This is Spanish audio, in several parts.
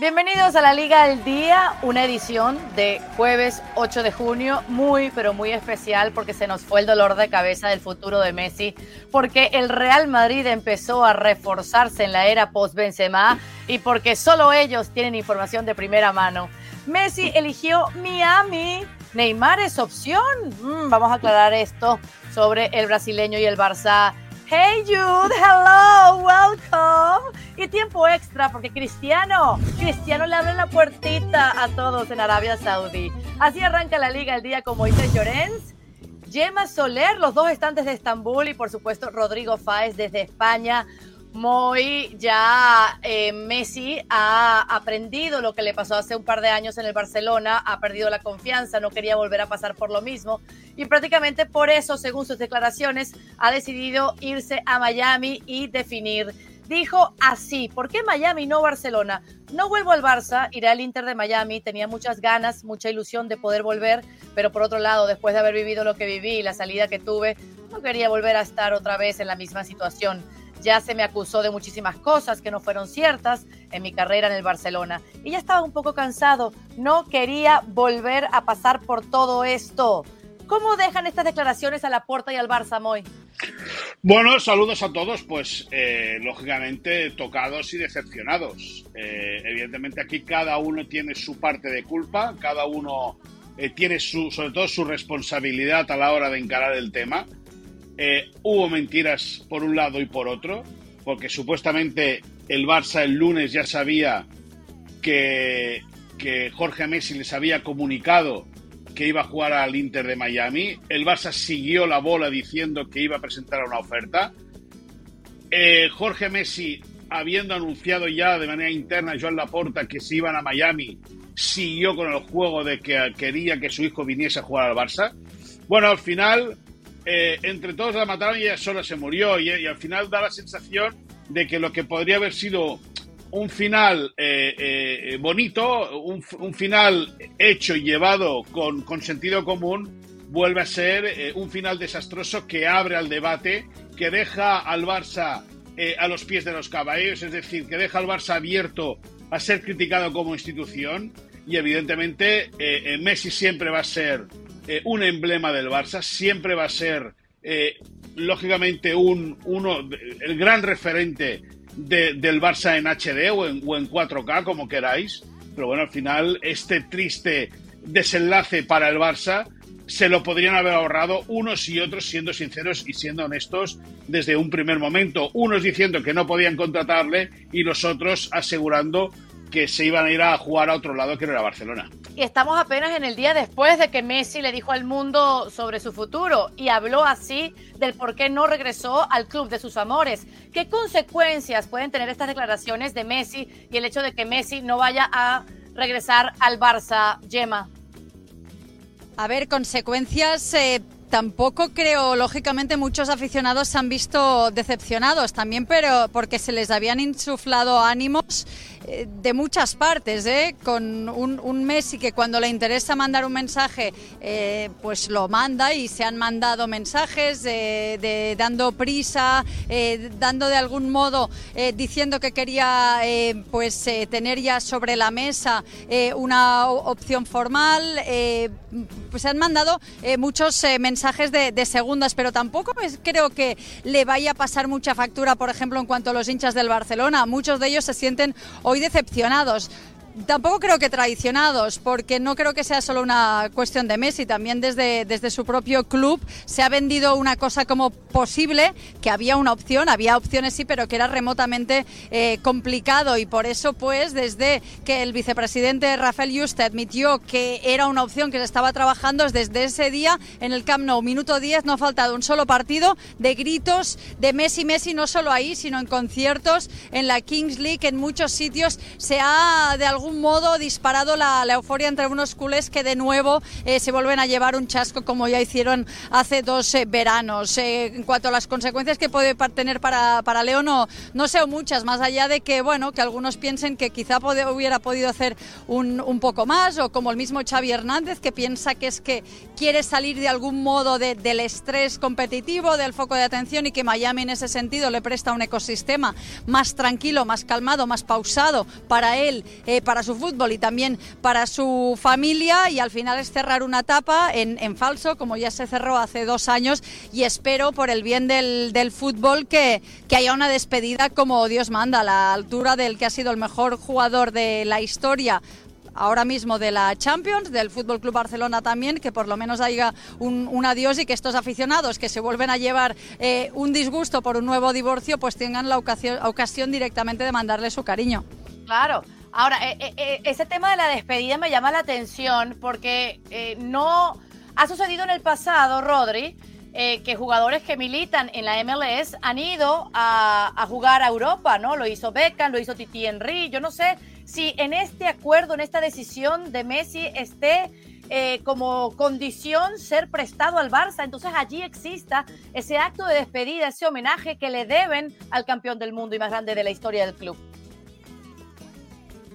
Bienvenidos a la Liga al Día, una edición de jueves 8 de junio, muy pero muy especial porque se nos fue el dolor de cabeza del futuro de Messi, porque el Real Madrid empezó a reforzarse en la era post-Benzema y porque solo ellos tienen información de primera mano. Messi eligió Miami, Neymar es opción. Mm, vamos a aclarar esto sobre el brasileño y el Barça. Hey Jude, hello, welcome. Y tiempo extra porque Cristiano, Cristiano le abre la puertita a todos en Arabia Saudí. Así arranca la liga el día con Moisés Llorens, Gemma Soler, los dos están desde Estambul y por supuesto Rodrigo Fáez desde España. Muy ya eh, Messi ha aprendido lo que le pasó hace un par de años en el Barcelona, ha perdido la confianza, no quería volver a pasar por lo mismo y prácticamente por eso, según sus declaraciones, ha decidido irse a Miami y definir. Dijo así, ¿por qué Miami no Barcelona? No vuelvo al Barça, iré al Inter de Miami, tenía muchas ganas, mucha ilusión de poder volver, pero por otro lado, después de haber vivido lo que viví y la salida que tuve, no quería volver a estar otra vez en la misma situación. Ya se me acusó de muchísimas cosas que no fueron ciertas en mi carrera en el Barcelona. Y ya estaba un poco cansado. No quería volver a pasar por todo esto. ¿Cómo dejan estas declaraciones a la puerta y al Barça, Moy? Bueno, saludos a todos, pues eh, lógicamente tocados y decepcionados. Eh, evidentemente aquí cada uno tiene su parte de culpa, cada uno eh, tiene su, sobre todo su responsabilidad a la hora de encarar el tema. Eh, hubo mentiras por un lado y por otro, porque supuestamente el Barça el lunes ya sabía que, que Jorge Messi les había comunicado que iba a jugar al Inter de Miami. El Barça siguió la bola diciendo que iba a presentar una oferta. Eh, Jorge Messi, habiendo anunciado ya de manera interna a Joan Laporta que se iban a Miami, siguió con el juego de que quería que su hijo viniese a jugar al Barça. Bueno, al final eh, entre todos la mataron y ella sola se murió. Y, al final da la sensación de que lo que podría haber sido un final eh, eh, bonito, un, final hecho y llevado con, sentido común, vuelve a ser un final desastroso que abre al debate, que deja al Barça a los pies de los caballos, es decir, que deja al Barça abierto a ser criticado como institución y evidentemente Messi siempre va a ser eh, un emblema del Barça, siempre va a ser, eh, lógicamente, un, uno, el gran referente del Barça en HD o en, o en 4K, como queráis. Pero bueno, al final, este triste desenlace para el Barça se lo podrían haber ahorrado unos y otros siendo sinceros y siendo honestos desde un primer momento. Unos diciendo que no podían contratarle y los otros asegurando que se iban a ir a jugar a otro lado que no era Barcelona. Y estamos apenas en el día después de que Messi le dijo al mundo sobre su futuro y habló así del por qué no regresó al club de sus amores. ¿Qué consecuencias pueden tener estas declaraciones de Messi y el hecho de que Messi no vaya a regresar al Barça, Gemma? A ver, consecuencias eh, tampoco creo, lógicamente muchos aficionados se han visto decepcionados también, pero porque se les habían insuflado ánimos de muchas partes, ¿eh? con un, Messi que cuando le interesa mandar un mensaje, eh, pues lo manda y se han mandado mensajes de, dando prisa, dando de algún modo, diciendo que quería pues tener ya sobre la mesa una opción formal, pues se han mandado muchos mensajes de, segundas, pero tampoco creo que le vaya a pasar mucha factura, por ejemplo, en cuanto a los hinchas del Barcelona. Muchos de ellos se sienten hoy decepcionados. Tampoco creo que traicionados, porque no creo que sea solo una cuestión de Messi. También desde, desde su propio club se ha vendido una cosa como posible, que había una opción, había opciones sí, pero que era remotamente eh, complicado. Y por eso, pues, desde que el vicepresidente Rafael Juste admitió que era una opción que se estaba trabajando, desde ese día en el Camp Nou, minuto 10, no ha faltado un solo partido de gritos de Messi, Messi, no solo ahí, sino en conciertos, en la Kings League, en muchos sitios se ha de algún modo disparado la, euforia entre unos culés que de nuevo eh, se vuelven a llevar un chasco como ya hicieron hace dos eh, veranos. Eh, en cuanto a las consecuencias que puede tener para, para Leo, no, no sé muchas, más allá de que, bueno, que algunos piensen que quizá hubiera podido hacer un, un, poco más, o como el mismo Xavi Hernández, que piensa que es que quiere salir de algún modo del estrés competitivo, del foco de atención y que Miami en ese sentido le presta un ecosistema más tranquilo, más calmado, más pausado para él para su fútbol y también para su familia y al final es cerrar una etapa en, falso, como ya se cerró hace dos años y espero por el bien del, del fútbol que, que haya una despedida como Dios manda, a la altura del que ha sido el mejor jugador de la historia ahora mismo de la Champions, del Fútbol Club Barcelona también, que por lo menos haya un, adiós y que estos aficionados que se vuelven a llevar eh, un disgusto por un nuevo divorcio, pues tengan la ocasión, directamente de mandarle su cariño. Claro. Ahora, eh, eh, ese tema de la despedida me llama la atención porque no ha sucedido en el pasado, Rodri, que jugadores que militan en la MLS han ido a, a, jugar a Europa, ¿no? Lo hizo Beckham, lo hizo Titi Henry, yo no sé si en este acuerdo, en esta decisión de Messi esté eh, como condición ser prestado al Barça, entonces allí exista ese acto de despedida, ese homenaje que le deben al campeón del mundo y más grande de la historia del club.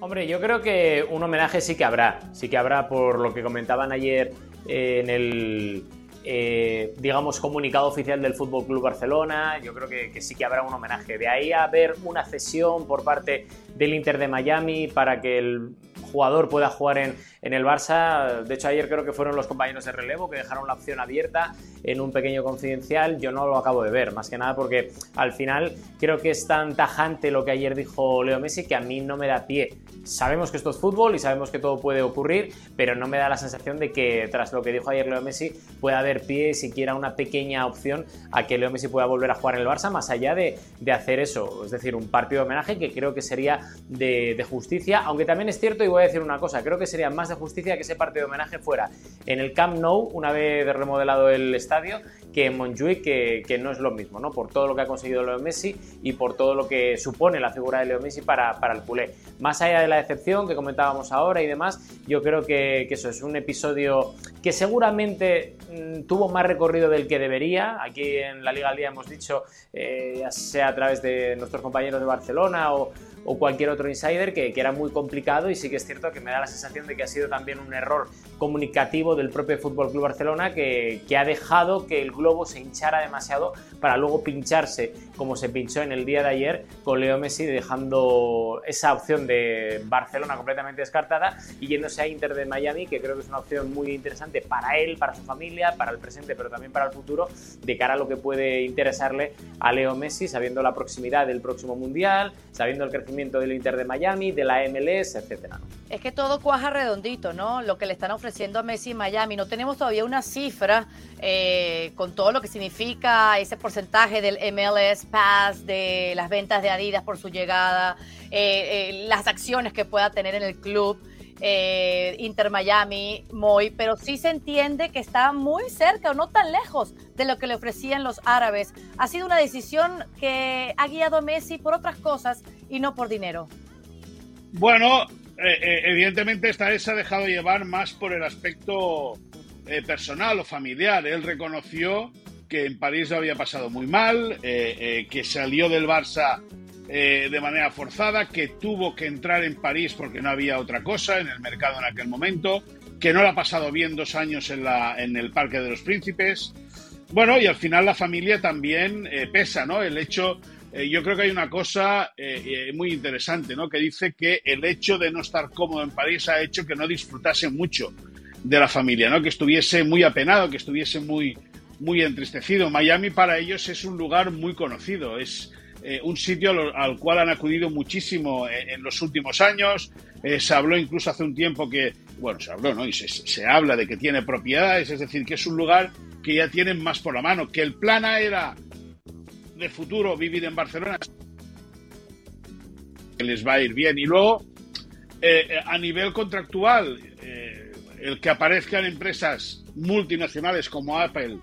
Hombre, yo creo que un homenaje sí que habrá, sí que habrá por lo que comentaban ayer en el eh, digamos, comunicado oficial del Fútbol Club Barcelona. Yo creo que, sí que habrá un homenaje. De ahí a haber una cesión por parte del Inter de Miami para que el jugador pueda jugar en, en el Barça. De hecho, ayer creo que fueron los compañeros de relevo que dejaron la opción abierta en un pequeño confidencial. Yo no lo acabo de ver, más que nada porque al final creo que es tan tajante lo que ayer dijo Leo Messi que a mí no me da pie. Sabemos que esto es fútbol y sabemos que todo puede ocurrir, pero no me da la sensación de que tras lo que dijo ayer Leo Messi pueda haber pie siquiera una pequeña opción a que Leo Messi pueda volver a jugar en el Barça, más allá de, hacer eso, es decir, un partido de homenaje que creo que sería de, de justicia, aunque también es cierto y voy a decir una cosa, creo que sería más de justicia que ese partido de homenaje fuera en el Camp Nou, una vez remodelado el estadio, que en Montjuic, que, no es lo mismo, ¿no? Por todo lo que ha conseguido Leo Messi y por todo lo que supone la figura de Leo Messi para, para el culé. Más allá de la decepción que comentábamos ahora y demás, yo creo que, eso es un episodio que seguramente mm, tuvo más recorrido del que debería. Aquí en la Liga al Día hemos dicho, eh, ya sea a través de nuestros compañeros de Barcelona o, o cualquier otro insider que, que, era muy complicado y sí que es cierto que me da la sensación de que ha sido también un error comunicativo del propio Fútbol Club Barcelona que, que, ha dejado que el globo se hinchara demasiado para luego pincharse como se pinchó en el día de ayer con Leo Messi dejando esa opción de Barcelona completamente descartada y yéndose a Inter de Miami que creo que es una opción muy interesante para él, para su familia, para el presente pero también para el futuro de cara a lo que puede interesarle a Leo Messi sabiendo la proximidad del próximo Mundial, sabiendo el crecimiento del Inter de Miami, de la MLS, etcétera. Es que todo cuaja redondito, ¿no? Lo que le están ofreciendo a Messi en Miami. No tenemos todavía una cifra eh, con todo lo que significa ese porcentaje del MLS Pass, de las ventas de Adidas por su llegada, eh, eh, las acciones que pueda tener en el club. Inter Miami, Moy, pero sí se entiende que está muy cerca o no tan lejos de lo que le ofrecían los árabes. Ha sido una decisión que ha guiado a Messi por otras cosas y no por dinero? Bueno, eh, eh, evidentemente esta vez se ha dejado llevar más por el aspecto eh, personal o familiar. Él reconoció que en París lo había pasado muy mal, que salió del Barça de manera forzada, que tuvo que entrar en París porque no había otra cosa en el mercado en aquel momento, que no lo ha pasado bien dos años en, el Parque de los Príncipes. Bueno, y al final la familia también pesa, ¿no? El hecho eh, yo creo que hay una cosa eh, eh, muy interesante, ¿no? Que dice que el hecho de no estar cómodo en París ha hecho que no disfrutase mucho de la familia, ¿no? Que estuviese muy apenado, que estuviese muy, muy entristecido. Miami para ellos es un lugar muy conocido, es un sitio al, cual han acudido muchísimo en, los últimos años. se habló incluso hace un tiempo que, bueno, se habló, ¿no? Y se, se, habla de que tiene propiedades, es decir, que es un lugar que ya tienen más por la mano, que el plan era de futuro vivir en Barcelona que les va a ir bien. Y luego, eh, eh, a nivel contractual, eh, el que aparezcan empresas multinacionales como Apple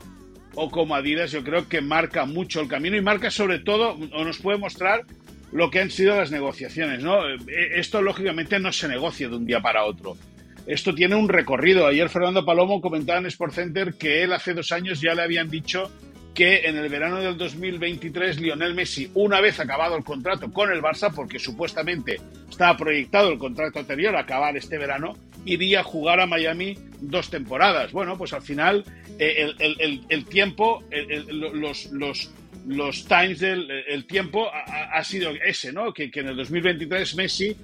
o como Adidas, yo creo que marca mucho el camino y marca sobre todo, o nos puede mostrar lo que han sido las negociaciones. ¿no? Esto, lógicamente, no se negocia de un día para otro. Esto tiene un recorrido. Ayer Fernando Palomo comentaba en Sportcenter que él hace dos años ya le habían dicho que en el verano del 2023 Lionel Messi, una vez acabado el contrato con el Barça, porque supuestamente estaba proyectado el contrato anterior a acabar este verano, iría a jugar a Miami dos temporadas. Bueno, pues al final eh, el, tiempo, los, los, los times del el tiempo ha, sido ese, ¿no? Que, que en el 2023 Messi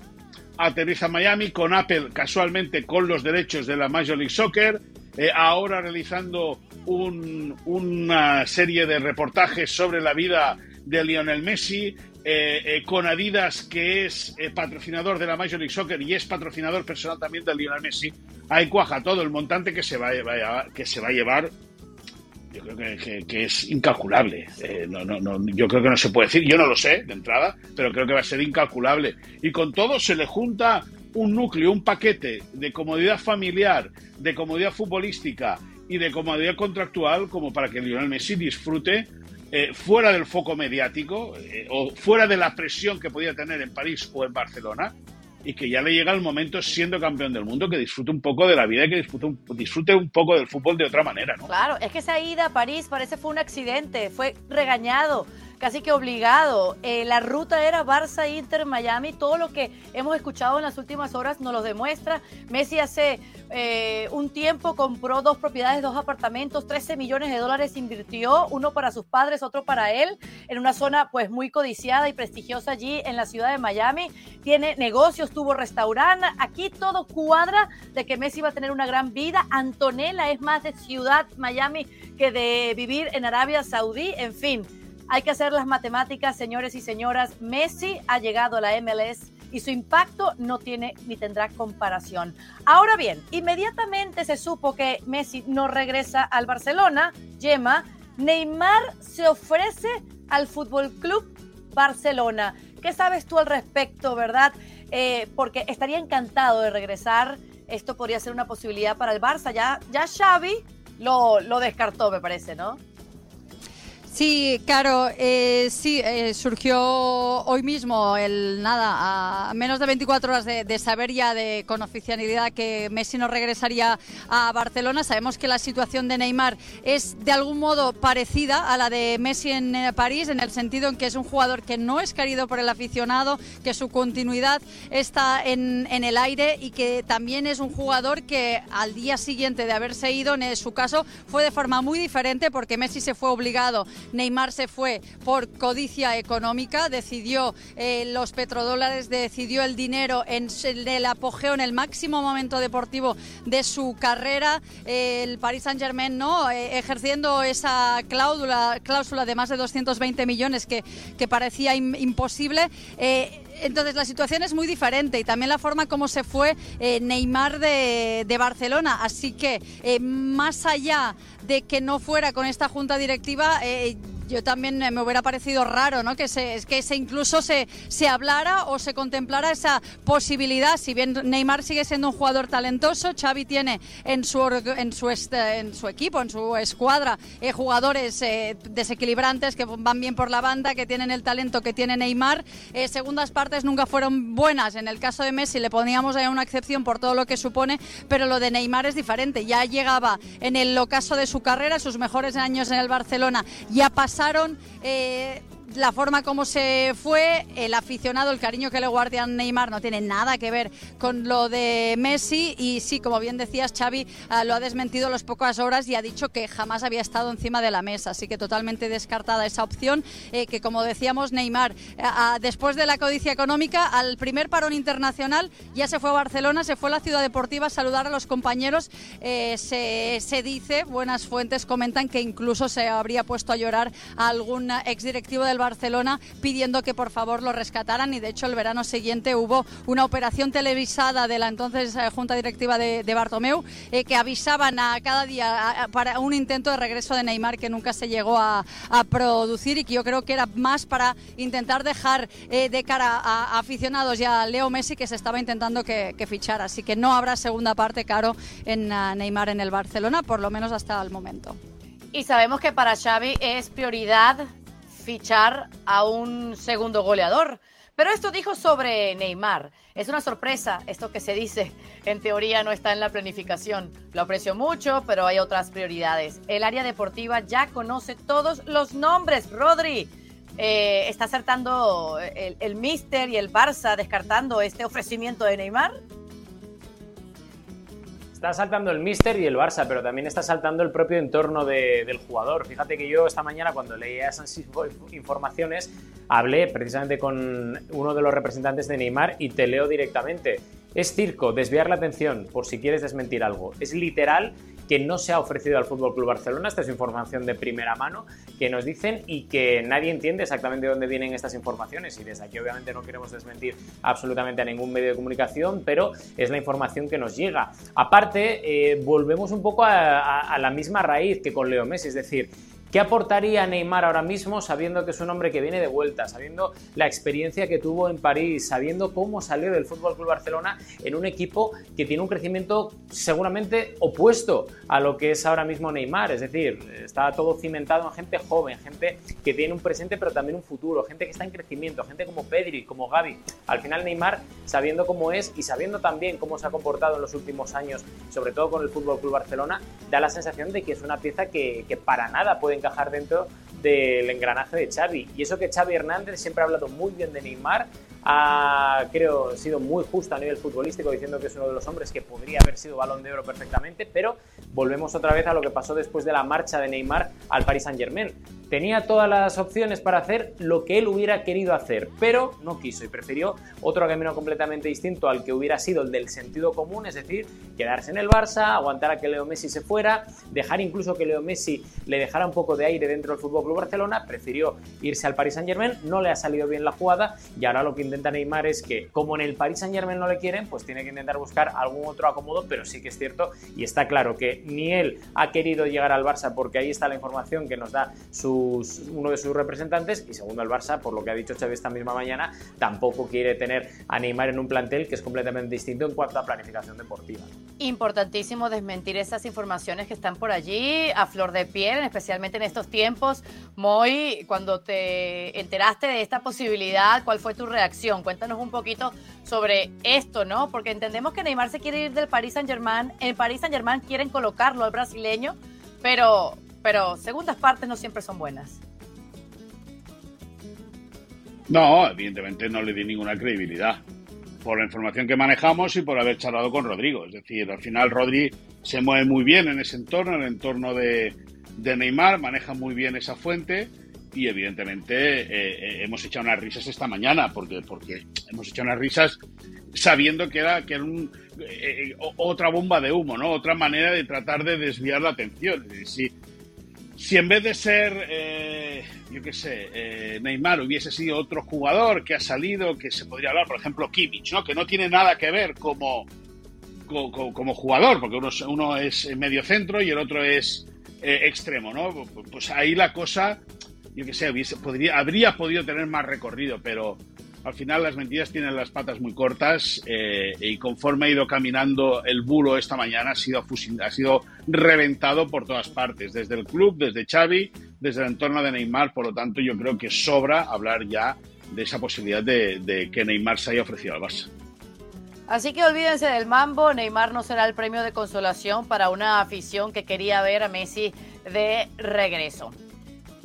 aterriza en Miami con Apple, casualmente con los derechos de la Major League Soccer, eh, ahora realizando una serie de reportajes sobre la vida de Lionel Messi, eh, eh, con Adidas, que es patrocinador de la Major League Soccer y es patrocinador personal también de Lionel Messi, ahí cuaja todo el montante que se va, a, que se va a llevar. Yo creo que, es incalculable. no, no, no, yo creo que no se puede decir, yo no lo sé de entrada, pero creo que va a ser incalculable. Y con todo se le junta un núcleo, un paquete de comodidad familiar, de comodidad futbolística y de comodidad contractual como para que Lionel Messi disfrute eh, fuera del foco mediático eh, o fuera de la presión que podía tener en París o en Barcelona y que ya le llega el momento siendo campeón del mundo que disfrute un poco de la vida y que disfrute un, disfrute un poco del fútbol de otra manera, ¿no? Claro, es que esa ida a París parece fue un accidente, fue regañado casi que obligado. Eh, la ruta era Barça, Inter, Miami. Todo lo que hemos escuchado en las últimas horas nos lo demuestra. Messi hace eh, un tiempo compró dos propiedades, dos apartamentos, 13 millones de dólares invirtió, uno para sus padres, otro para él, en una zona pues muy codiciada y prestigiosa allí en la ciudad de Miami. Tiene negocios, tuvo restaurante. Aquí todo cuadra de que Messi va a tener una gran vida. Antonella es más de ciudad Miami que de vivir en Arabia Saudí. En fin, hay que hacer las matemáticas, señores y señoras. Messi ha llegado a la MLS y su impacto no tiene ni tendrá comparación. Ahora bien, inmediatamente se supo que Messi no regresa al Barcelona. Gemma, Neymar se ofrece al Fútbol Club Barcelona. ¿Qué sabes tú al respecto, verdad? Eh, porque estaría encantado de regresar. Esto podría ser una posibilidad para el Barça. Ya, ya Xavi lo, lo descartó, me parece, ¿no? Sí, claro, eh, sí, eh, surgió hoy mismo, el nada, a menos de 24 horas de, saber ya de, con oficialidad que Messi no regresaría a Barcelona. Sabemos que la situación de Neymar es de algún modo parecida a la de Messi en eh, París, en el sentido en que es un jugador que no es querido por el aficionado, que su continuidad está en, en el aire y que también es un jugador que al día siguiente de haberse ido, en su caso, fue de forma muy diferente porque Messi se fue obligado Neymar se fue por codicia económica, decidió eh, los petrodólares, decidió el dinero en el apogeo, en el máximo momento deportivo de su carrera. el Paris Saint Germain no eh, ejerciendo esa cláusula, cláusula de más de 220 millones que, que parecía imposible. Eh, entonces la situación es muy diferente y también la forma como se fue Neymar de, Barcelona. Así que más allá de que no fuera con esta junta directiva, eh, yo también me hubiera parecido raro, ¿no? Que se, que se incluso se, se hablara o se contemplara esa posibilidad. Si bien Neymar sigue siendo un jugador talentoso, Xavi tiene en su en su en su equipo, en su escuadra, eh, jugadores eh, desequilibrantes que van bien por la banda, que tienen el talento que tiene Neymar. segundas partes nunca fueron buenas. En el caso de Messi le poníamos ahí una excepción por todo lo que supone, pero lo de Neymar es diferente. Ya llegaba en el ocaso de su carrera, sus mejores años en el Barcelona ya pasaron. Eh, la forma como se fue, el aficionado, el cariño que le guarda a Neymar no tiene nada que ver con lo de Messi. Y sí, como bien decías, Xavi ah, lo ha desmentido a las pocas horas y ha dicho que jamás había estado encima de la mesa, así que totalmente descartada esa opción, eh, que como decíamos, Neymar, ah, ah, después de la codicia económica, al primer parón internacional, ya se fue a Barcelona, se fue a la ciudad deportiva a saludar a los compañeros, eh, se, se dice, buenas fuentes comentan que incluso se habría puesto a llorar a algún exdirectivo del Barcelona pidiendo que por favor lo rescataran y de hecho el verano siguiente hubo una operación televisada de la entonces eh, Junta Directiva de, Bartomeu eh, que avisaban a cada día para un intento de regreso de Neymar que nunca se llegó a, producir y que yo creo que era más para intentar dejar eh, de cara a, aficionados y a Leo Messi que se estaba intentando que, fichar. Así que no habrá segunda parte, Caro, en Neymar en el Barcelona, por lo menos hasta el momento. Y sabemos que para Xavi es prioridad fichar a un segundo goleador. Pero esto dijo sobre Neymar. Es una sorpresa esto que se dice. En teoría no está en la planificación. Lo aprecio mucho, pero hay otras prioridades. El área deportiva ya conoce todos los nombres. Rodri, eh, ¿está acertando el, el Mister y el Barça descartando este ofrecimiento de Neymar? Está saltando el Mister y el Barça, pero también está saltando el propio entorno del jugador. Fíjate que yo esta mañana cuando leía esas informaciones hablé precisamente con uno de los representantes de Neymar y te leo directamente. Es circo, desviar la atención por si quieres desmentir algo. Es literal que no se ha ofrecido al Fútbol Club Barcelona. Esta es información de primera mano que nos dicen y que nadie entiende exactamente de dónde vienen estas informaciones. Y desde aquí, obviamente, no queremos desmentir absolutamente a ningún medio de comunicación, pero es la información que nos llega. Aparte, eh, volvemos un poco a la misma raíz que con Leo Messi, es decir, ¿Qué aportaría Neymar ahora mismo sabiendo que es un hombre que viene de vuelta, sabiendo la experiencia que tuvo en París, sabiendo cómo salió del Fútbol Club Barcelona en un equipo que tiene un crecimiento seguramente opuesto a lo que es ahora mismo Neymar? Es decir, está todo cimentado en gente joven, gente que tiene un presente pero también un futuro, gente que está en crecimiento, gente como Pedri, como Gaby. Al final Neymar, sabiendo cómo es y sabiendo también cómo se ha comportado en los últimos años, sobre todo con el Fútbol Club Barcelona, da la sensación de que es una pieza que, que para nada puede encajar dentro del engranaje de Xavi. Y eso que Xavi Hernández siempre ha hablado muy bien de Neymar, ha, creo, sido muy justo a nivel futbolístico diciendo que es uno de los hombres que podría haber sido balón de oro perfectamente, pero volvemos otra vez a lo que pasó después de la marcha de Neymar al Paris Saint Germain. Tenía todas las opciones para hacer lo que él hubiera querido hacer, pero no quiso y prefirió otro camino completamente distinto al que hubiera sido el del sentido común, es decir, quedarse en el Barça, aguantar a que Leo Messi se fuera, dejar incluso que Leo Messi le dejara un poco de aire dentro del Club Barcelona, prefirió irse al Paris Saint Germain, no le ha salido bien la jugada y ahora lo que intenta Neymar es que, como en el Paris Saint Germain no le quieren, pues tiene que intentar buscar algún otro acomodo, pero sí que es cierto y está claro que ni él ha querido llegar al Barça porque ahí está la información que nos da uno de sus representantes y segundo el Barça, por lo que ha dicho Chávez esta misma mañana, tampoco quiere tener a Neymar en un plantel que es completamente distinto en cuanto a planificación deportiva. Importantísimo desmentir esas informaciones que están por allí a flor de piel, especialmente en estos tiempos. Moy, cuando te enteraste de esta posibilidad, ¿cuál fue tu reacción? Cuéntanos un poquito sobre esto, ¿no? Porque entendemos que Neymar se quiere ir del Paris Saint-Germain. En Paris Saint-Germain quieren colocarlo al brasileño, pero, pero segundas partes no siempre son buenas. No, evidentemente no le di ninguna credibilidad por la información que manejamos y por haber charlado con Rodrigo. Es decir, al final Rodri se mueve muy bien en ese entorno, en el entorno de, de Neymar, maneja muy bien esa fuente y evidentemente eh, eh, hemos echado unas risas esta mañana porque, porque hemos echado unas risas sabiendo que era, que era eh, otra bomba de humo, ¿no? Otra manera de tratar de desviar la atención. Si, si en vez de ser, yo qué sé, Neymar hubiese sido otro jugador que ha salido, que se podría hablar, por ejemplo, Kimmich, ¿no? Que no tiene nada que ver como, como, jugador, porque uno, uno es medio centro y el otro es extremo, ¿no? Pues ahí la cosa yo que sé, podría, habría podido tener más recorrido, pero al final las mentiras tienen las patas muy cortas eh, y conforme ha ido caminando el bulo esta mañana ha sido, ha sido reventado por todas partes, desde el club, desde Xavi, desde el entorno de Neymar, por lo tanto yo creo que sobra hablar ya de esa posibilidad de, de que Neymar se haya ofrecido al Barça. Así que olvídense del mambo, Neymar no será el premio de consolación para una afición que quería ver a Messi de regreso.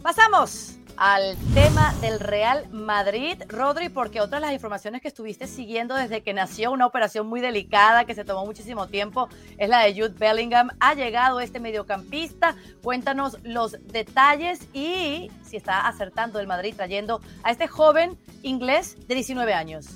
Pasamos al tema del Real Madrid, Rodri, porque otra de las informaciones que estuviste siguiendo desde que nació una operación muy delicada que se tomó muchísimo tiempo es la de Jude Bellingham. Ha llegado este mediocampista. Cuéntanos los detalles y si está acertando el Madrid trayendo a este joven inglés de 19 años.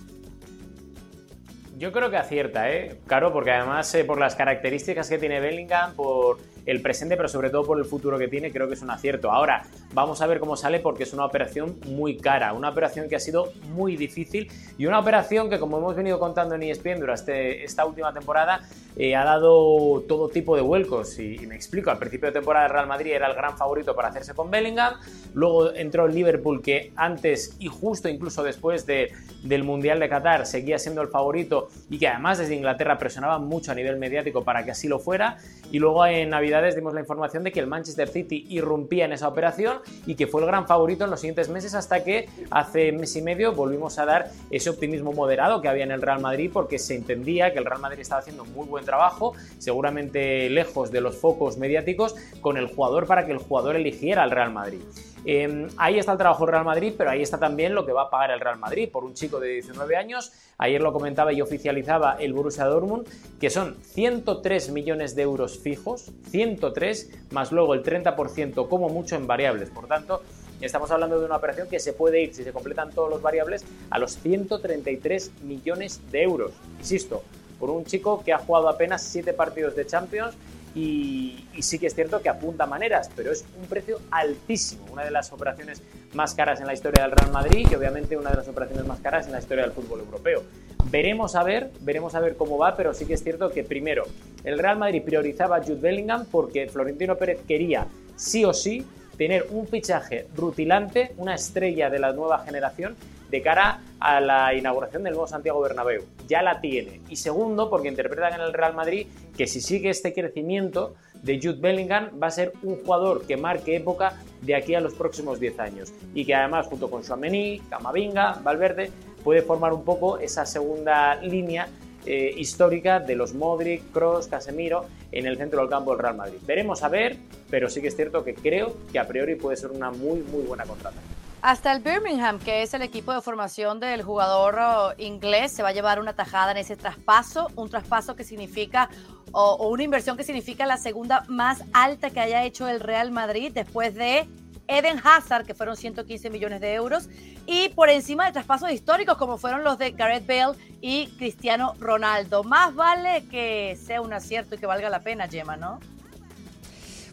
Yo creo que acierta, ¿eh? Claro, porque además eh, por las características que tiene Bellingham, por el presente, pero sobre todo por el futuro que tiene, creo que es un acierto. Ahora, vamos a ver cómo sale porque es una operación muy cara, una operación que ha sido muy difícil y una operación que, como hemos venido contando en ESPN durante esta última temporada, eh, ha dado todo tipo de vuelcos. Y, me explico, al principio de temporada Real Madrid era el gran favorito para hacerse con Bellingham, luego entró el Liverpool que antes y justo incluso después de, del Mundial de Qatar seguía siendo el favorito y que además desde Inglaterra presionaba mucho a nivel mediático para que así lo fuera, y luego en Navidad dimos la información de que el Manchester City irrumpía en esa operación y que fue el gran favorito en los siguientes meses hasta que hace mes y medio volvimos a dar ese optimismo moderado que había en el Real Madrid porque se entendía que el Real Madrid estaba haciendo muy buen trabajo, seguramente lejos de los focos mediáticos, con el jugador para que el jugador eligiera al Real Madrid. Em, ahí está el trabajo Real Madrid, pero ahí está también lo que va a pagar el Real Madrid por un chico de 19 años. Ayer lo comentaba y oficializaba el Borussia Dortmund, que son 103 millones de euros fijos, 103, más luego el 30% como mucho en variables. Por tanto, estamos hablando de una operación que se puede ir, si se completan todos los variables, a los 133 millones de euros. Insisto, por un chico que ha jugado apenas 7 partidos de Champions y, sí que es cierto que apunta maneras, pero es un precio altísimo, una de las operaciones más caras en la historia del Real Madrid y obviamente una de las operaciones más caras en la historia del fútbol europeo. Veremos a ver, veremos a ver cómo va, pero sí que es cierto que primero el Real Madrid priorizaba a Jude Bellingham porque Florentino Pérez quería sí o sí tener un fichaje rutilante, una estrella de la nueva generación de cara a la inauguración del nuevo Santiago Bernabéu. Ya la tiene. Y segundo, porque interpretan en el Real Madrid que si sigue este crecimiento de Jude Bellingham va a ser un jugador que marque época de aquí a los próximos 10 años y que además junto con Suamení, Camavinga, Valverde puede formar un poco esa segunda línea eh, histórica de los Modric, Cross, Casemiro en el centro del campo del Real Madrid. Veremos a ver, pero sí que es cierto que creo que a priori puede ser una muy muy buena contratación. Hasta el Birmingham, que es el equipo de formación del jugador oh, inglés, se va a llevar una tajada en ese traspaso, un traspaso que significa, o, una inversión que significa la segunda más alta que haya hecho el Real Madrid después de Eden Hazard, que fueron 115 millones de euros, y por encima de traspasos históricos como fueron los de Gareth Bale y Cristiano Ronaldo. Más vale que sea un acierto y que valga la pena, Gemma, ¿no?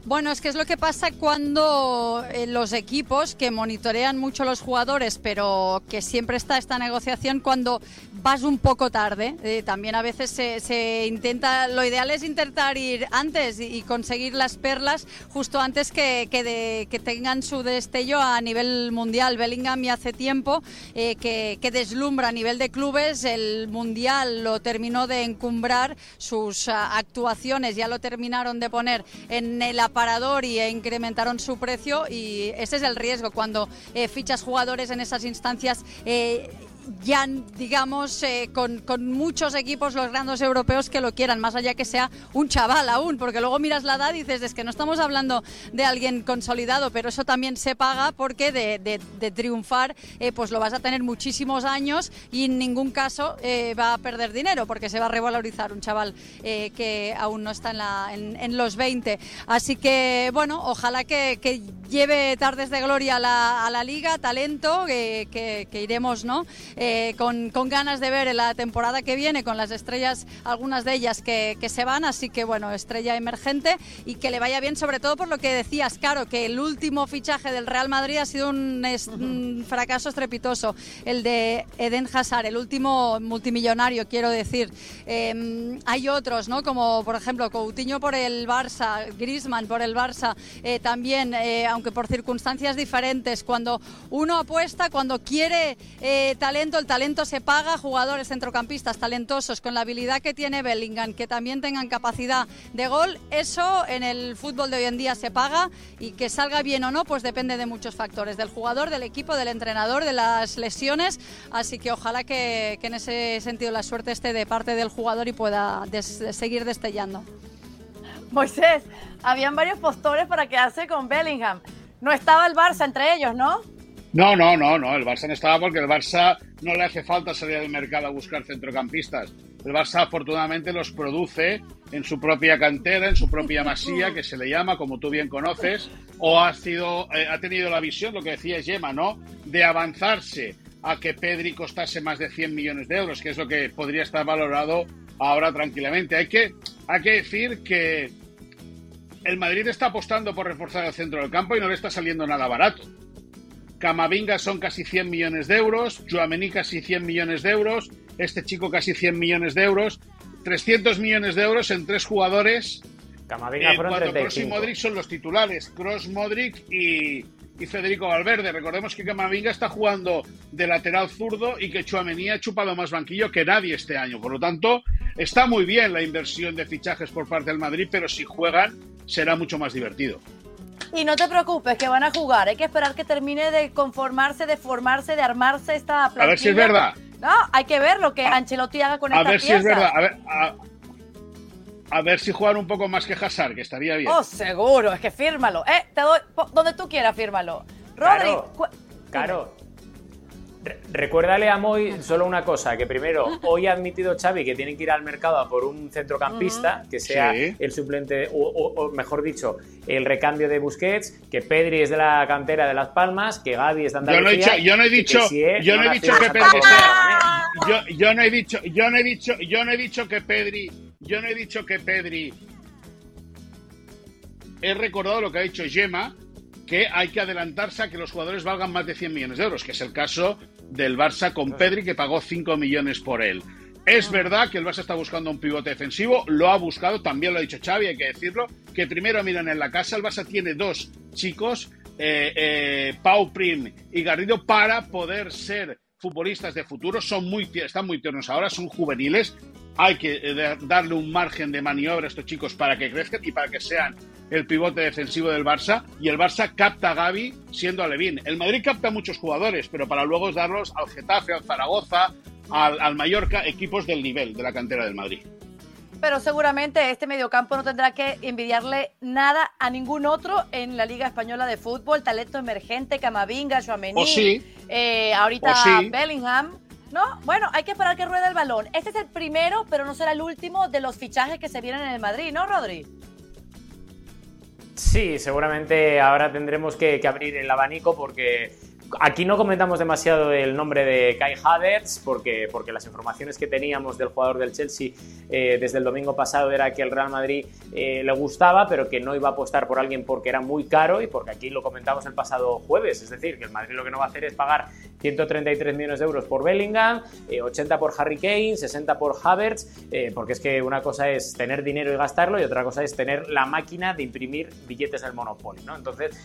Bueno, es que es lo que pasa cuando eh, los equipos que monitorean mucho los jugadores, pero que siempre está esta negociación cuando vas un poco tarde. Eh, también a veces se, intenta, lo ideal es intentar ir antes y, conseguir las perlas justo antes que, que, tengan su destello a nivel mundial. Bellingham hace tiempo eh, que, deslumbra a nivel de clubes. El mundial lo terminó de encumbrar, sus ah, actuaciones ya lo terminaron de poner en el parador y incrementaron su precio y ese es el riesgo cuando eh, fichas jugadores en esas instancias. Ya, digamos, eh, con, con, muchos equipos, los grandes europeos que lo quieran, más allá que sea un chaval aún, porque luego miras la edad y dices, es que no estamos hablando de alguien consolidado, pero eso también se paga porque de, de, triunfar, eh, pues lo vas a tener muchísimos años y en ningún caso eh, va a perder dinero, porque se va a revalorizar un chaval que aún no está en, la, en, los 20. Así que, bueno, ojalá que, que lleve tardes de gloria a la, a la liga, talento, que, que iremos, ¿no? Eh, con, ganas de ver en la temporada que viene con las estrellas, algunas de ellas que, se van, así que bueno, estrella emergente y que le vaya bien, sobre todo por lo que decías, claro, que el último fichaje del Real Madrid ha sido un, fracaso estrepitoso, el de Eden Hazard, el último multimillonario, quiero decir. Em, hay otros, ¿no? Como por ejemplo Coutinho por el Barça, Griezmann por el Barça, eh, también, eh, aunque por circunstancias diferentes, cuando uno apuesta, cuando quiere talento, el talento se paga, jugadores centrocampistas talentosos con la habilidad que tiene Bellingham, que también tengan capacidad de gol, eso en el fútbol de hoy en día se paga y que salga bien o no, pues depende de muchos factores, del jugador, del equipo, del entrenador, de las lesiones, así que ojalá que, en ese sentido la suerte esté de parte del jugador y pueda seguir destellando. Moisés, habían varios postores para quedarse con Bellingham. No estaba el Barça entre ellos, ¿no? No, no, no, no. El Barça no estaba porque el Barça no le hace falta salir al mercado a buscar centrocampistas. El Barça afortunadamente los produce en su propia cantera, en su propia masía, que se le llama, como tú bien conoces, o ha, sido, eh, ha tenido la visión, lo que decía Gemma, ¿no? De avanzarse a que Pedri costase más de 100 millones de euros, que es lo que podría estar valorado ahora tranquilamente. Hay que, hay que decir que el Madrid está apostando por reforzar el centro del campo y no le está saliendo nada barato. Camavinga son casi 100 millones de euros, Joamení casi 100 millones de euros, este chico casi 100 millones de euros, 300 millones de euros en tres jugadores. Camavinga eh, cuando Kroos y Modric son los titulares, Cross, Modric y, Federico Valverde. Recordemos que Camavinga está jugando de lateral zurdo y que Chuamení ha chupado más banquillo que nadie este año. Por lo tanto, está muy bien la inversión de fichajes por parte del Madrid, pero si juegan será mucho más divertido. Y no te preocupes, que van a jugar. Hay que esperar que termine de conformarse, de formarse, de armarse esta plantilla. A ver si es verdad. No, hay que ver lo que. Ancelotti haga con esta A ver si es verdad. A ver, a, ver si juegan un poco más que Hazard, que estaría bien. Oh, seguro. Es que fírmalo. Eh, te doy donde tú quieras, fírmalo. Rodri, claro. Recuérdale a Moy solo una cosa, que primero, hoy ha admitido Xavi que tienen que ir al mercado a por un centrocampista, que sea el suplente, o, mejor dicho, el recambio de Busquets, que Pedri es de la cantera de Las Palmas, que Gaby es de Andalucía. Yo no he dicho, yo no he dicho, que Pedri sea... Yo, no he dicho, yo no he dicho, yo no he dicho que Pedri, yo no he dicho que Pedri... He recordado lo que ha dicho Gemma, que hay que adelantarse a que los jugadores valgan más de 100 millones de euros, que es el caso del Barça con Pedri, que pagó 5 millones por él. Es verdad que el Barça está buscando un pivote defensivo, lo ha buscado, también lo ha dicho Xavi, hay que decirlo, que primero miran en la casa, el Barça tiene dos chicos, eh, eh, Pau Prim y Garrido, para poder ser futbolistas de futuro, son muy, están muy tiernos ahora, son juveniles, hay que eh, darle un margen de maniobra a estos chicos para que crezcan y para que sean el pivote defensivo del Barça y el Barça capta a Gaby siendo Alevín. El Madrid capta muchos jugadores, pero para luego darlos al Getafe, al Zaragoza, al, al Mallorca, equipos del nivel de la cantera del Madrid. Pero seguramente este mediocampo no tendrá que envidiarle nada a ningún otro en la Liga Española de Fútbol. Talento emergente, Camavinga, Joamení, sí. eh, ahorita Bellingham. ¿no? Bueno, hay que esperar que ruede el balón. Este es el primero, pero no será el último de los fichajes que se vienen en el Madrid, ¿no, Rodri? Sí, seguramente ahora tendremos que, abrir el abanico porque aquí no comentamos demasiado el nombre de Kai Havertz porque, porque las informaciones que teníamos del jugador del Chelsea eh, desde el domingo pasado era que el Real Madrid eh, le gustaba, pero que no iba a apostar por alguien porque era muy caro y porque aquí lo comentamos el pasado jueves. Es decir, que el Madrid lo que no va a hacer es pagar 133 millones de euros por Bellingham, 80 eh, por Harry Kane, 60 por Havertz, porque es que una cosa es tener dinero y gastarlo y otra cosa es tener la máquina de imprimir billetes del Monopoly. ¿no? Entonces,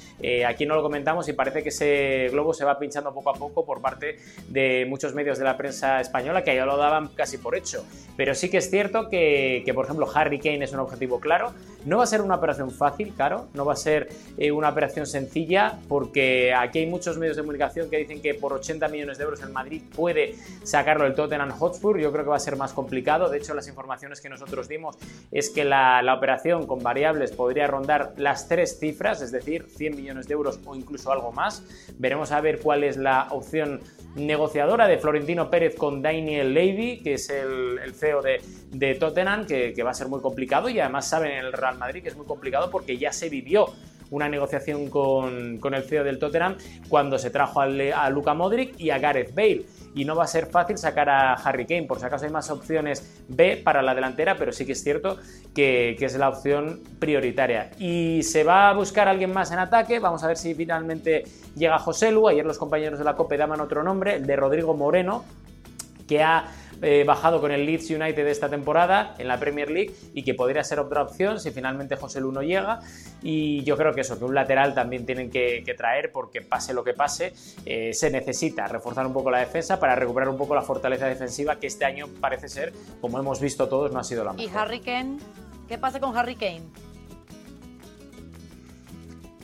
aquí no lo comentamos y parece que ese globo se va pinchando poco a poco por parte de muchos medios de la prensa española que ya lo daban casi por hecho. Pero sí que es cierto que, por ejemplo, Harry Kane es un objetivo claro. No va a ser una operación fácil, claro, no va a ser eh, una operación sencilla, porque aquí hay muchos medios de comunicación que dicen que por 80 millones de euros el Madrid puede sacarlo del Tottenham Hotspur. Yo creo que va a ser más complicado. De hecho, las informaciones que nosotros dimos es que la, la operación con variables podría rondar las tres cifras, es decir, 100 millones de euros o incluso algo más. Veremos a ver cuál es la opción negociadora de Florentino Pérez con Daniel Levy, que es el, CEO de, Tottenham, que, va a ser muy complicado y además saben en el Real Madrid que es muy complicado porque ya se vivió una negociación con, el CEO del Tottenham cuando se trajo a Luka Modric y a Gareth Bale y no va a ser fácil sacar a Harry Kane. Por si acaso hay más opciones B para la delantera, pero sí que es cierto que, es la opción prioritaria. Y se va a buscar alguien más en ataque. Vamos a ver si finalmente llega José Lu. Ayer los compañeros de la COPE daban otro nombre, el de Rodrigo Moreno, que ha eh, bajado con el Leeds United de esta temporada en la Premier League y que podría ser otra opción si finalmente José Luno llega. Y yo creo que eso, que un lateral también tienen que, traer porque pase lo que pase, eh, se necesita reforzar un poco la defensa para recuperar un poco la fortaleza defensiva que este año parece ser, como hemos visto todos, no ha sido la mejor. ¿Y Harry Kane? ¿Qué pasa con Harry Kane?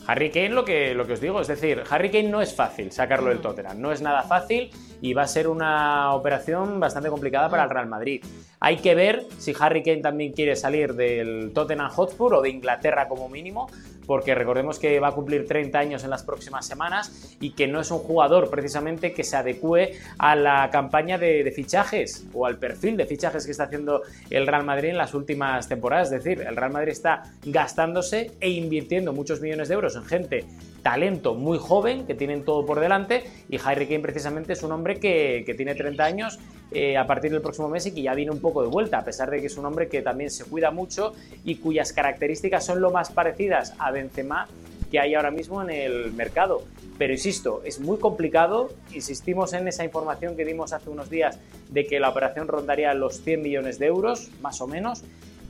Harry Kane, lo que, lo que os digo, es decir, Harry Kane no es fácil sacarlo del. Tottenham, no es nada fácil y va a ser una operación bastante complicada para el Real Madrid. Hay que ver si Harry Kane también quiere salir del Tottenham Hotspur o de Inglaterra como mínimo, porque recordemos que va a cumplir 30 años en las próximas semanas y que no es un jugador precisamente que se adecue a la campaña de, de, fichajes o al perfil de fichajes que está haciendo el Real Madrid en las últimas temporadas. Es decir, el Real Madrid está gastándose e invirtiendo muchos millones de euros en gente talento muy joven, que tienen todo por delante, y Harry Kane precisamente es un hombre que, tiene 30 años eh, a partir del próximo mes y que ya viene un poco de vuelta, a pesar de que es un hombre que también se cuida mucho y cuyas características son lo más parecidas a Benzema que hay ahora mismo en el mercado. Pero insisto, es muy complicado, insistimos en esa información que dimos hace unos días de que la operación rondaría los 100 millones de euros, más o menos,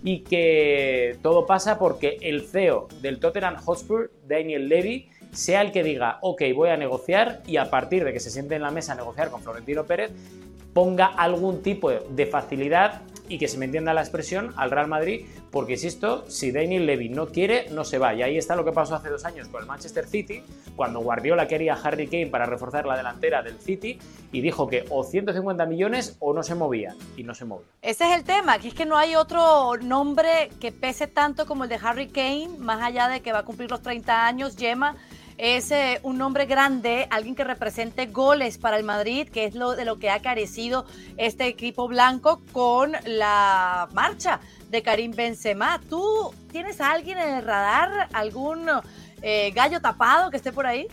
y que todo pasa porque el CEO del Tottenham Hotspur, Daniel Levy, sea el que diga, ok, voy a negociar y a partir de que se siente en la mesa a negociar con Florentino Pérez, ponga algún tipo de facilidad y que se me entienda la expresión al Real Madrid, porque insisto, si Daniel Levy no quiere, no se va. Y ahí está lo que pasó hace dos años con el Manchester City, cuando Guardiola quería a Harry Kane para reforzar la delantera del City y dijo que o 150 millones o no se movía, y no se movía. Ese es el tema, que es que no hay otro nombre que pese tanto como el de Harry Kane, más allá de que va a cumplir los 30 años, Gemma es eh, un nombre grande, alguien que represente goles para el Madrid, que es lo de lo que ha carecido este equipo blanco con la marcha de Karim Benzema. ¿Tú tienes a alguien en el radar, algún eh, gallo tapado que esté por ahí?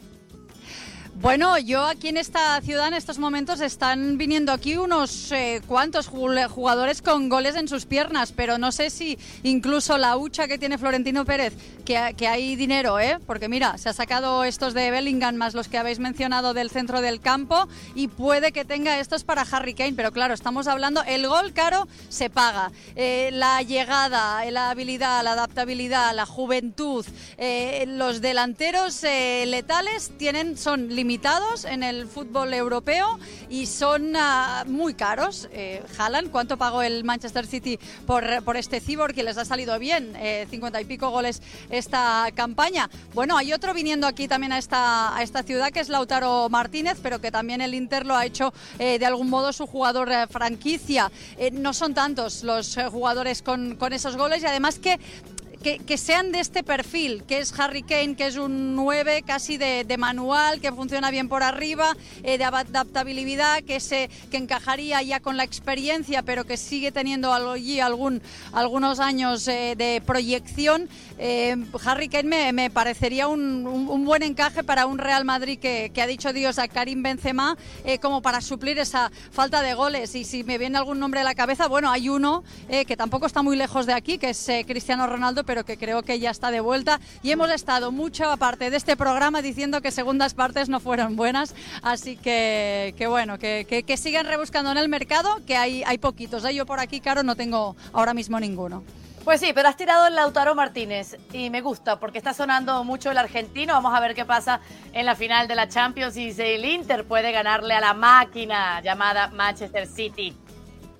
Bueno, yo aquí en esta ciudad en estos momentos están viniendo aquí unos eh, cuantos jugadores con goles en sus piernas, pero no sé si incluso la hucha que tiene Florentino Pérez, que, que, hay dinero, ¿eh? Porque mira, se ha sacado estos de Bellingham más los que habéis mencionado del centro del campo y puede que tenga estos para Harry Kane, pero claro, estamos hablando, el gol caro se paga, eh, la llegada, la habilidad, la adaptabilidad, la juventud, eh, los delanteros letales tienen, son limitados en el fútbol europeo y son uh, muy caros. Eh, Haaland, ¿cuánto pagó el Manchester City por, por este Cyborg que les ha salido bien? Eh, 50 y pico goles esta campaña. Bueno, hay otro viniendo aquí también a esta, a esta ciudad que es Lautaro Martínez, pero que también el Inter lo ha hecho eh, de algún modo su jugador eh, franquicia. Eh, no son tantos los jugadores con, con esos goles y además que que, sean de este perfil, que es Harry Kane, que es un 9 casi de, manual, que funciona bien por arriba, eh, de adaptabilidad, que, se, que encajaría ya con la experiencia, pero que sigue teniendo allí algún, algunos años eh, de proyección. Eh, Harry Kane me, parecería un, buen encaje para un Real Madrid que, ha dicho Dios a Karim Benzema como para suplir esa falta de goles. Y si me viene algún nombre a la cabeza, bueno, hay uno que tampoco está muy lejos de aquí, que es Cristiano Ronaldo, pero que creo que ya está de vuelta. Y hemos estado mucho aparte de este programa diciendo que segundas partes no fueron buenas, así que, que bueno, que, que, sigan rebuscando en el mercado, que hay, hay poquitos. ¿eh? Yo por aquí, Caro, no tengo ahora mismo ninguno. Pues sí, pero has tirado el Lautaro Martínez y me gusta porque está sonando mucho el argentino. Vamos a ver qué pasa en la final de la Champions y si el Inter puede ganarle a la máquina llamada Manchester City.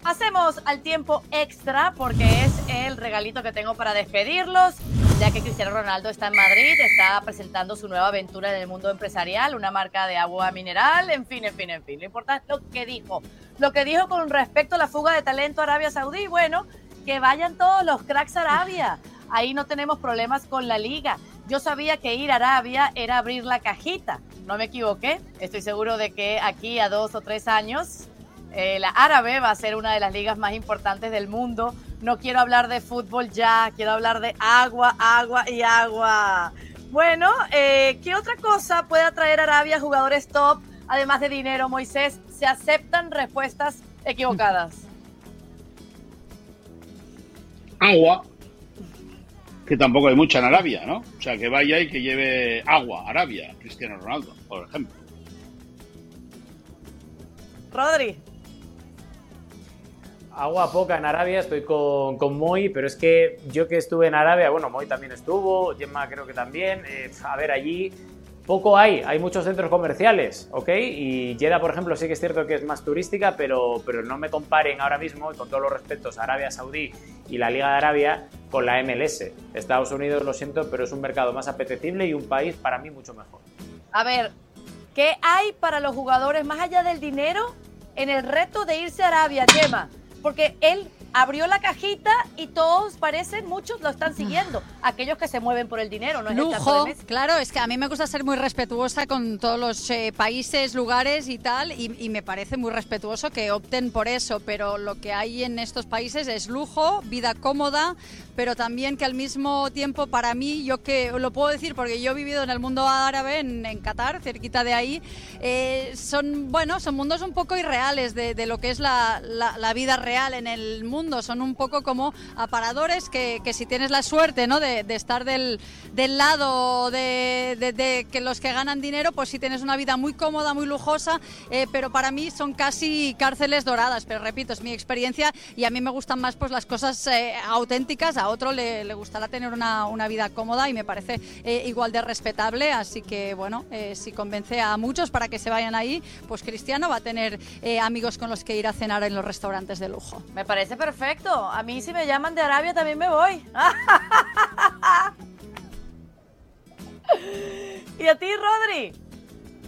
Pasemos al tiempo extra porque es el regalito que tengo para despedirlos, ya que Cristiano Ronaldo está en Madrid, está presentando su nueva aventura en el mundo empresarial, una marca de agua mineral, en fin, en fin, en fin. Lo importante es lo que dijo. Lo que dijo con respecto a la fuga de talento a Arabia Saudí, bueno, que vayan todos los cracks a Arabia. Ahí no tenemos problemas con la liga. Yo sabía que ir a Arabia era abrir la cajita. No me equivoqué. Estoy seguro de que aquí a dos o tres años eh, la árabe va a ser una de las ligas más importantes del mundo. No quiero hablar de fútbol ya, quiero hablar de agua, agua y agua. Bueno, eh, ¿qué otra cosa puede atraer a Arabia jugadores top, además de dinero, Moisés? Se aceptan respuestas equivocadas. Agua, que tampoco hay mucha en Arabia, ¿no? O sea, que vaya y que lleve agua, Arabia, Cristiano Ronaldo, por ejemplo. Rodri agua poca en Arabia, estoy con, con Moy, pero es que yo que estuve en Arabia, bueno, Moy también estuvo, Gemma creo que también, eh, a ver, allí poco hay, hay muchos centros comerciales, ¿ok? Y Jeddah, por ejemplo, sí que es cierto que es más turística, pero, pero no me comparen ahora mismo, con todos los respetos, Arabia Saudí y la Liga de Arabia con la MLS. Estados Unidos, lo siento, pero es un mercado más apetecible y un país para mí mucho mejor. A ver, ¿qué hay para los jugadores más allá del dinero en el reto de irse a Arabia, Gemma? Porque él abrió la cajita y todos parecen, muchos lo están siguiendo. Aquellos que se mueven por el dinero, no es Lujo, claro, es que a mí me gusta ser muy respetuosa con todos los eh, países, lugares y tal, y, me parece muy respetuoso que opten por eso, pero lo que hay en estos países es lujo, vida cómoda, pero también que al mismo tiempo para mí, yo que lo puedo decir porque yo he vivido en el mundo árabe, en, Qatar, cerquita de ahí, eh, son, bueno, son mundos un poco irreales de, lo que es la, la vida real en el mundo son un poco como aparadores que, si tienes la suerte ¿no? de, estar del, del lado de, que los que ganan dinero, pues si tienes una vida muy cómoda, muy lujosa, eh, pero para mí son casi cárceles doradas. Pero repito, es mi experiencia y a mí me gustan más pues las cosas eh, auténticas, a otro le, le, gustará tener una, una, vida cómoda y me parece eh, igual de respetable. Así que bueno, si convence a muchos para que se vayan ahí, pues Cristiano va a tener amigos con los que ir a cenar en los restaurantes de lujo. Me parece perfecto perfecto. A mí si me llaman de Arabia también me voy. ¿Y a ti, Rodri?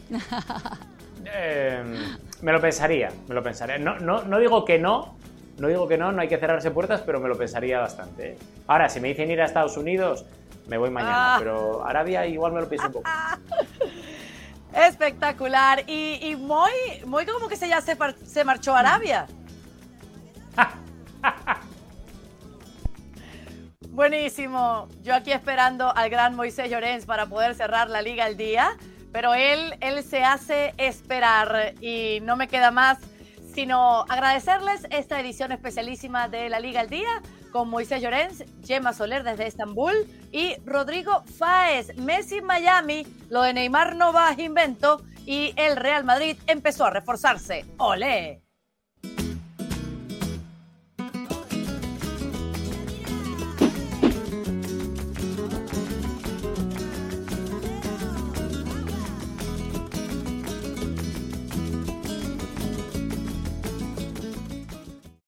Em, me lo pensaría, me lo pensaría. No, no, no digo que no, no digo que no, no hay que cerrarse puertas, pero me lo pensaría bastante. ¿eh? Ahora, si me dicen ir a Estados Unidos, me voy mañana, ah. pero Arabia igual me lo pienso un poco. Espectacular. Y, y muy, muy como que se ya se, se marchó a Arabia. Buenísimo. Yo aquí esperando al gran Moisés Llorens para poder cerrar la liga al día, pero él, él se hace esperar y no me queda más sino agradecerles esta edición especialísima de la Liga al Día con Moisés Llorens, Gemma Soler desde Estambul y Rodrigo Fáez. Messi Miami, lo de Neymar no va a invento y el Real Madrid empezó a reforzarse. ¡Olé!